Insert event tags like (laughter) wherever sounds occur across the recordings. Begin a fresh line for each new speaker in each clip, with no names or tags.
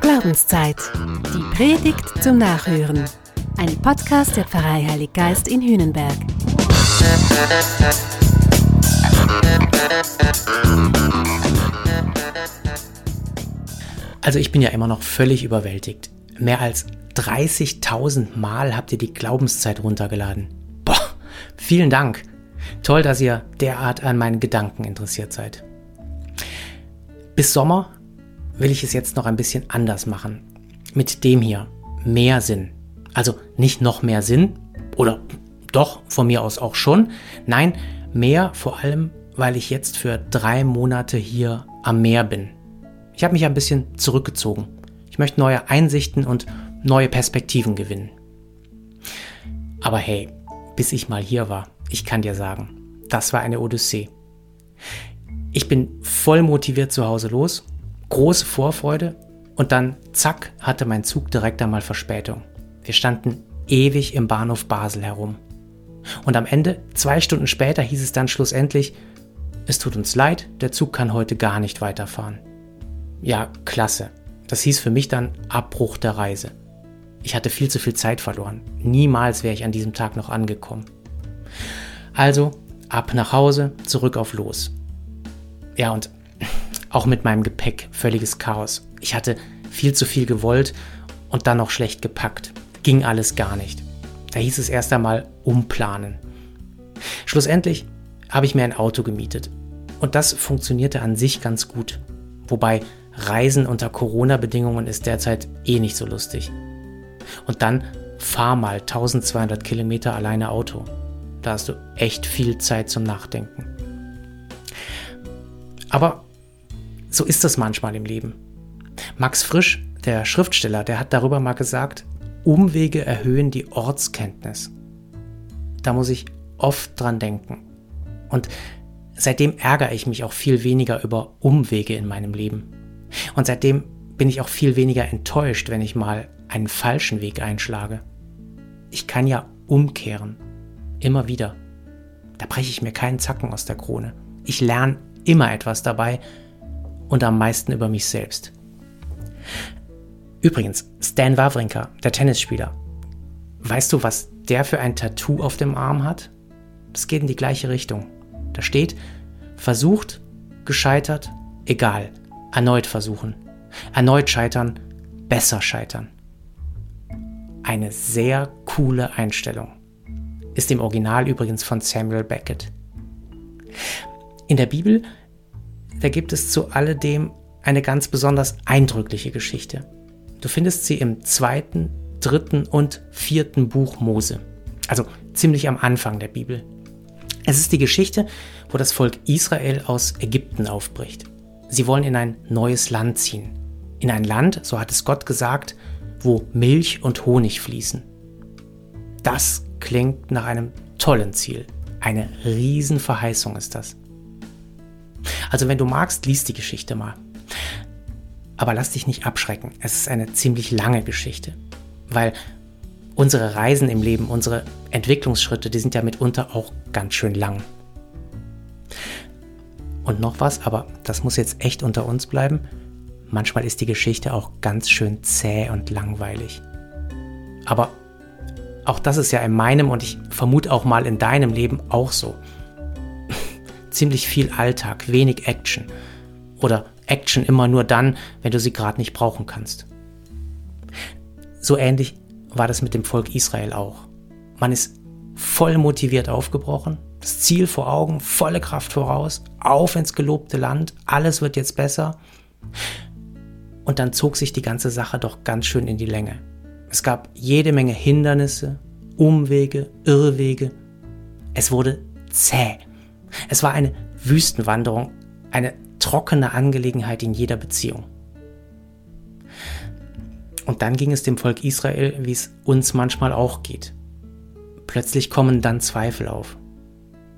Glaubenszeit. Die Predigt zum Nachhören. Ein Podcast der Pfarrei Heilig Geist in Hühnenberg.
Also ich bin ja immer noch völlig überwältigt. Mehr als 30.000 Mal habt ihr die Glaubenszeit runtergeladen. Boah, vielen Dank. Toll, dass ihr derart an meinen Gedanken interessiert seid. Bis Sommer will ich es jetzt noch ein bisschen anders machen. Mit dem hier. Mehr Sinn. Also nicht noch mehr Sinn. Oder doch, von mir aus auch schon. Nein, mehr vor allem, weil ich jetzt für drei Monate hier am Meer bin. Ich habe mich ein bisschen zurückgezogen. Ich möchte neue Einsichten und neue Perspektiven gewinnen. Aber hey, bis ich mal hier war, ich kann dir sagen, das war eine Odyssee. Ich bin voll motiviert zu Hause los, große Vorfreude und dann zack hatte mein Zug direkt einmal Verspätung. Wir standen ewig im Bahnhof Basel herum. Und am Ende, zwei Stunden später, hieß es dann schlussendlich, es tut uns leid, der Zug kann heute gar nicht weiterfahren. Ja, klasse. Das hieß für mich dann Abbruch der Reise. Ich hatte viel zu viel Zeit verloren. Niemals wäre ich an diesem Tag noch angekommen. Also ab nach Hause, zurück auf los. Ja, und auch mit meinem Gepäck völliges Chaos. Ich hatte viel zu viel gewollt und dann noch schlecht gepackt. Ging alles gar nicht. Da hieß es erst einmal umplanen. Schlussendlich habe ich mir ein Auto gemietet. Und das funktionierte an sich ganz gut. Wobei Reisen unter Corona-Bedingungen ist derzeit eh nicht so lustig. Und dann fahr mal 1200 Kilometer alleine Auto. Da hast du echt viel Zeit zum Nachdenken. Aber so ist es manchmal im Leben. Max Frisch, der Schriftsteller, der hat darüber mal gesagt, Umwege erhöhen die Ortskenntnis. Da muss ich oft dran denken. Und seitdem ärgere ich mich auch viel weniger über Umwege in meinem Leben. Und seitdem bin ich auch viel weniger enttäuscht, wenn ich mal einen falschen Weg einschlage. Ich kann ja umkehren. Immer wieder. Da breche ich mir keinen Zacken aus der Krone. Ich lerne immer etwas dabei und am meisten über mich selbst. Übrigens, Stan Wawrinka, der Tennisspieler. Weißt du, was der für ein Tattoo auf dem Arm hat? Es geht in die gleiche Richtung. Da steht, versucht, gescheitert, egal, erneut versuchen, erneut scheitern, besser scheitern. Eine sehr coole Einstellung. Ist im Original übrigens von Samuel Beckett. In der Bibel, da gibt es zu alledem eine ganz besonders eindrückliche Geschichte. Du findest sie im zweiten, dritten und vierten Buch Mose. Also ziemlich am Anfang der Bibel. Es ist die Geschichte, wo das Volk Israel aus Ägypten aufbricht. Sie wollen in ein neues Land ziehen. In ein Land, so hat es Gott gesagt, wo Milch und Honig fließen. Das klingt nach einem tollen Ziel. Eine Riesenverheißung ist das. Also wenn du magst, liest die Geschichte mal. Aber lass dich nicht abschrecken. Es ist eine ziemlich lange Geschichte. Weil unsere Reisen im Leben, unsere Entwicklungsschritte, die sind ja mitunter auch ganz schön lang. Und noch was, aber das muss jetzt echt unter uns bleiben. Manchmal ist die Geschichte auch ganz schön zäh und langweilig. Aber auch das ist ja in meinem und ich vermute auch mal in deinem Leben auch so. Ziemlich viel Alltag, wenig Action. Oder Action immer nur dann, wenn du sie gerade nicht brauchen kannst. So ähnlich war das mit dem Volk Israel auch. Man ist voll motiviert aufgebrochen, das Ziel vor Augen, volle Kraft voraus, auf ins gelobte Land, alles wird jetzt besser. Und dann zog sich die ganze Sache doch ganz schön in die Länge. Es gab jede Menge Hindernisse, Umwege, Irrwege. Es wurde zäh. Es war eine Wüstenwanderung, eine trockene Angelegenheit in jeder Beziehung. Und dann ging es dem Volk Israel, wie es uns manchmal auch geht. Plötzlich kommen dann Zweifel auf.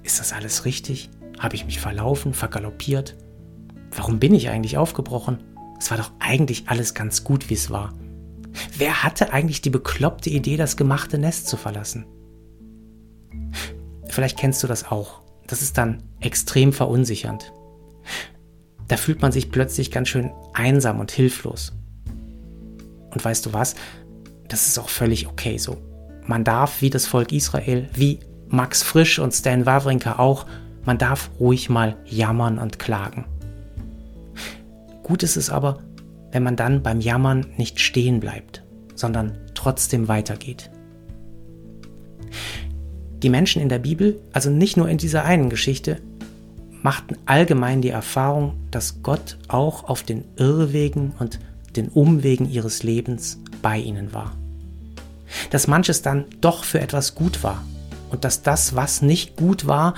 Ist das alles richtig? Habe ich mich verlaufen, vergaloppiert? Warum bin ich eigentlich aufgebrochen? Es war doch eigentlich alles ganz gut, wie es war. Wer hatte eigentlich die bekloppte Idee, das gemachte Nest zu verlassen? Vielleicht kennst du das auch. Das ist dann extrem verunsichernd. da fühlt man sich plötzlich ganz schön einsam und hilflos. Und weißt du was? Das ist auch völlig okay so. Man darf, wie das Volk Israel, wie Max Frisch und Stan Wawrinka auch, man darf ruhig mal jammern und klagen. Gut ist es aber, wenn man dann beim Jammern nicht stehen bleibt, sondern trotzdem weitergeht. Die Menschen in der Bibel, also nicht nur in dieser einen Geschichte, machten allgemein die Erfahrung, dass Gott auch auf den Irrwegen und den Umwegen ihres Lebens bei ihnen war. Dass manches dann doch für etwas gut war und dass das, was nicht gut war,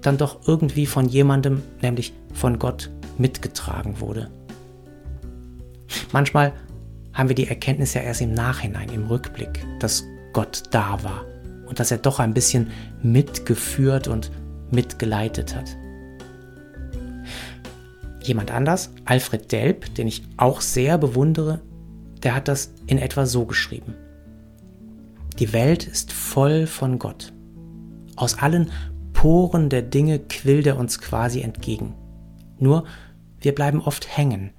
dann doch irgendwie von jemandem, nämlich von Gott, mitgetragen wurde. Manchmal haben wir die Erkenntnis ja erst im Nachhinein, im Rückblick, dass Gott da war und dass er doch ein bisschen mitgeführt und mitgeleitet hat. Jemand anders, Alfred Delp, den ich auch sehr bewundere, der hat das in etwa so geschrieben. Die Welt ist voll von Gott. Aus allen Poren der Dinge quillt er uns quasi entgegen. Nur, wir bleiben oft hängen.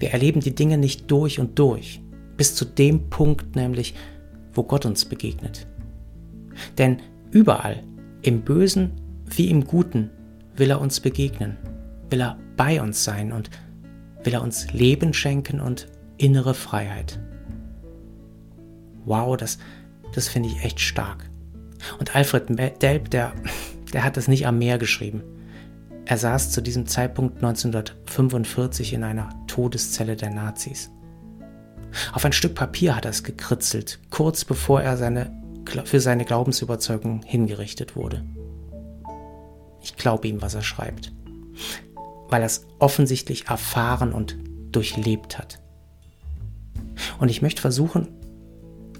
Wir erleben die Dinge nicht durch und durch, bis zu dem Punkt nämlich, wo Gott uns begegnet. Denn überall, im Bösen wie im Guten, will er uns begegnen will er bei uns sein und will er uns Leben schenken und innere Freiheit. Wow, das, das finde ich echt stark. Und Alfred Delp, der, (laughs) der hat das nicht am Meer geschrieben. Er saß zu diesem Zeitpunkt 1945 in einer Todeszelle der Nazis. Auf ein Stück Papier hat er es gekritzelt, kurz bevor er seine, für seine Glaubensüberzeugung hingerichtet wurde. Ich glaube ihm, was er schreibt weil er es offensichtlich erfahren und durchlebt hat. Und ich möchte versuchen,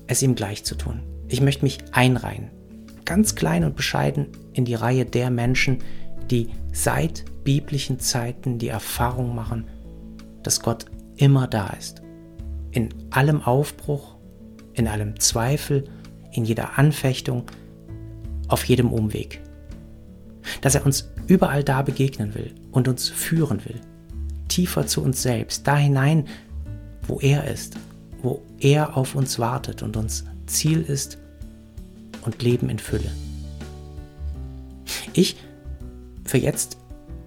es ihm gleich zu tun. Ich möchte mich einreihen, ganz klein und bescheiden in die Reihe der Menschen, die seit biblischen Zeiten die Erfahrung machen, dass Gott immer da ist. In allem Aufbruch, in allem Zweifel, in jeder Anfechtung, auf jedem Umweg. Dass er uns überall da begegnen will und uns führen will. Tiefer zu uns selbst, da hinein, wo er ist, wo er auf uns wartet und uns Ziel ist und Leben in Fülle. Ich, für jetzt,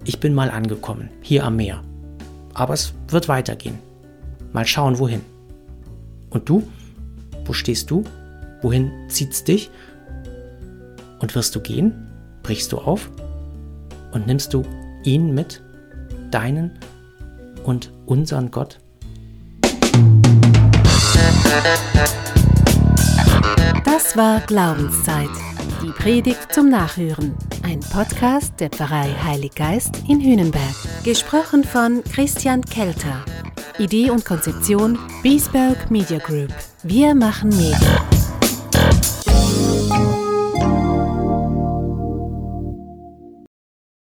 ich bin mal angekommen, hier am Meer. Aber es wird weitergehen. Mal schauen, wohin. Und du? Wo stehst du? Wohin zieht's dich? Und wirst du gehen? Brichst du auf? Und nimmst du ihn mit, deinen und unseren Gott?
Das war Glaubenszeit. Die Predigt zum Nachhören. Ein Podcast der Pfarrei Heilig Geist in Hünenberg. Gesprochen von Christian Kelter. Idee und Konzeption Biesberg Media Group. Wir machen Medien.